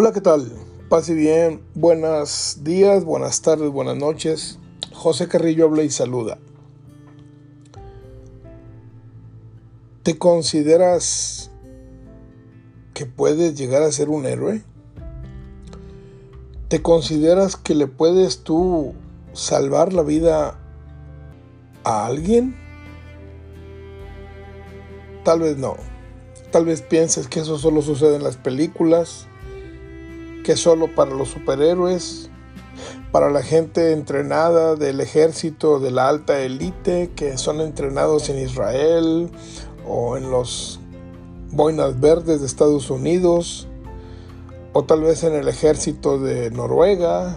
Hola, ¿qué tal? Pase bien, buenos días, buenas tardes, buenas noches. José Carrillo habla y saluda. ¿Te consideras que puedes llegar a ser un héroe? ¿Te consideras que le puedes tú salvar la vida a alguien? Tal vez no. Tal vez pienses que eso solo sucede en las películas, que solo para los superhéroes, para la gente entrenada del ejército de la alta élite, que son entrenados en Israel o en los boinas verdes de Estados Unidos, o tal vez en el ejército de Noruega,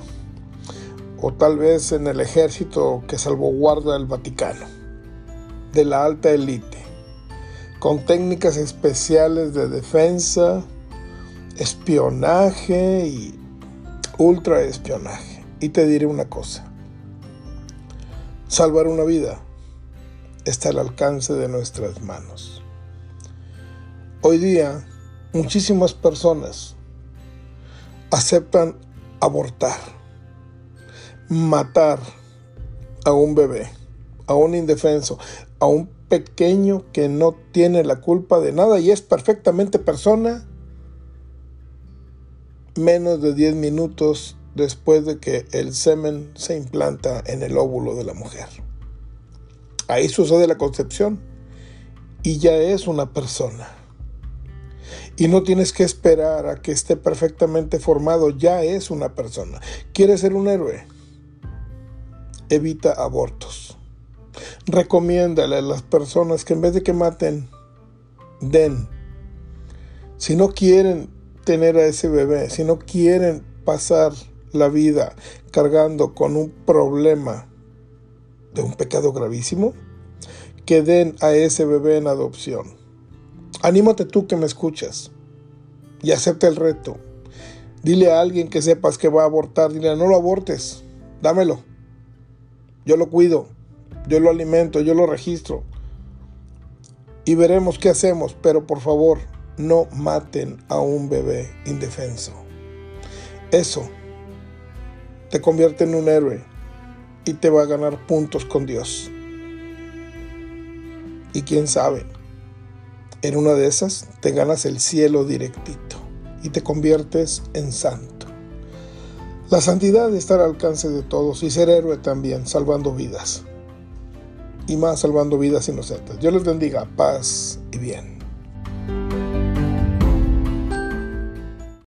o tal vez en el ejército que salvaguarda el Vaticano, de la alta élite con técnicas especiales de defensa, espionaje y ultraespionaje. Y te diré una cosa, salvar una vida está al alcance de nuestras manos. Hoy día, muchísimas personas aceptan abortar, matar a un bebé, a un indefenso, a un pequeño que no tiene la culpa de nada y es perfectamente persona menos de 10 minutos después de que el semen se implanta en el óvulo de la mujer. Ahí sucede la concepción y ya es una persona. Y no tienes que esperar a que esté perfectamente formado, ya es una persona. ¿Quieres ser un héroe? Evita abortos recomiéndale a las personas que en vez de que maten, den. Si no quieren tener a ese bebé, si no quieren pasar la vida cargando con un problema de un pecado gravísimo, que den a ese bebé en adopción. Anímate tú que me escuchas y acepta el reto. Dile a alguien que sepas que va a abortar, dile, no lo abortes, dámelo. Yo lo cuido yo lo alimento, yo lo registro. Y veremos qué hacemos, pero por favor, no maten a un bebé indefenso. Eso te convierte en un héroe y te va a ganar puntos con Dios. Y quién sabe, en una de esas te ganas el cielo directito y te conviertes en santo. La santidad está al alcance de todos y ser héroe también, salvando vidas y más salvando vidas inocentes. Dios les bendiga, paz y bien.